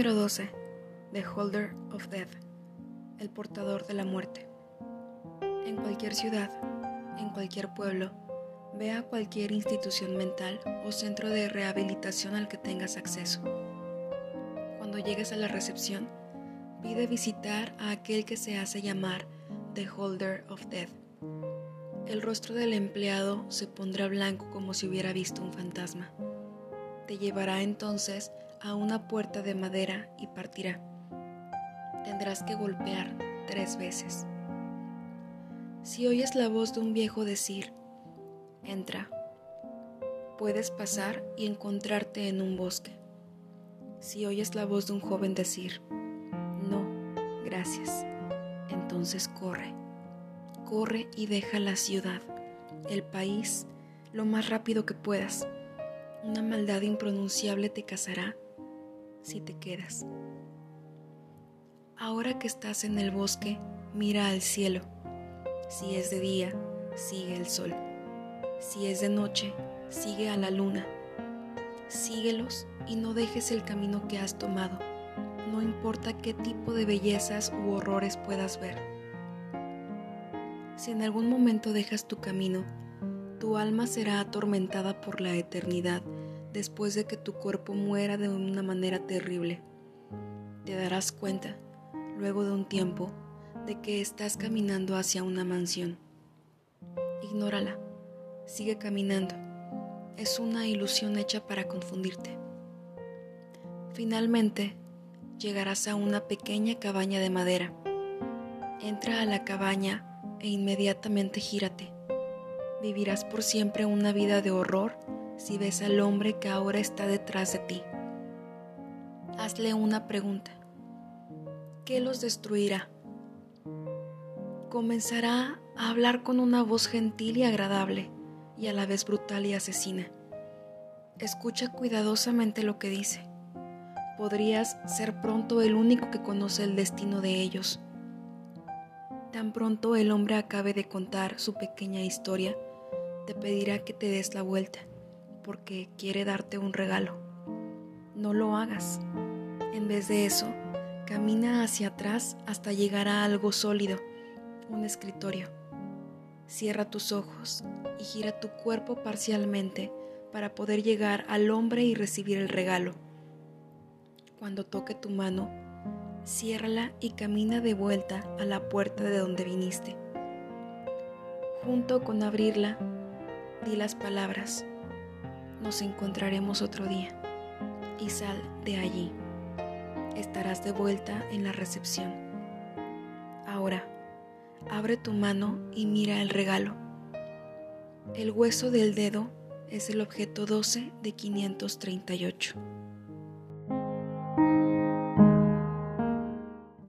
Número 12. The Holder of Death. El portador de la muerte. En cualquier ciudad, en cualquier pueblo, ve a cualquier institución mental o centro de rehabilitación al que tengas acceso. Cuando llegues a la recepción, pide visitar a aquel que se hace llamar The Holder of Death. El rostro del empleado se pondrá blanco como si hubiera visto un fantasma. Te llevará entonces a una puerta de madera y partirá. Tendrás que golpear tres veces. Si oyes la voz de un viejo decir, entra, puedes pasar y encontrarte en un bosque. Si oyes la voz de un joven decir, no, gracias, entonces corre, corre y deja la ciudad, el país, lo más rápido que puedas. Una maldad impronunciable te cazará si te quedas. Ahora que estás en el bosque, mira al cielo. Si es de día, sigue el sol. Si es de noche, sigue a la luna. Síguelos y no dejes el camino que has tomado, no importa qué tipo de bellezas u horrores puedas ver. Si en algún momento dejas tu camino, tu alma será atormentada por la eternidad después de que tu cuerpo muera de una manera terrible. Te darás cuenta, luego de un tiempo, de que estás caminando hacia una mansión. Ignórala, sigue caminando. Es una ilusión hecha para confundirte. Finalmente, llegarás a una pequeña cabaña de madera. Entra a la cabaña e inmediatamente gírate. Vivirás por siempre una vida de horror si ves al hombre que ahora está detrás de ti. Hazle una pregunta. ¿Qué los destruirá? Comenzará a hablar con una voz gentil y agradable y a la vez brutal y asesina. Escucha cuidadosamente lo que dice. Podrías ser pronto el único que conoce el destino de ellos. Tan pronto el hombre acabe de contar su pequeña historia, te pedirá que te des la vuelta, porque quiere darte un regalo. No lo hagas. En vez de eso, camina hacia atrás hasta llegar a algo sólido, un escritorio. Cierra tus ojos y gira tu cuerpo parcialmente para poder llegar al hombre y recibir el regalo. Cuando toque tu mano, ciérrala y camina de vuelta a la puerta de donde viniste. Junto con abrirla, di las palabras, nos encontraremos otro día y sal de allí. Estarás de vuelta en la recepción. Ahora, abre tu mano y mira el regalo. El hueso del dedo es el objeto 12 de 538.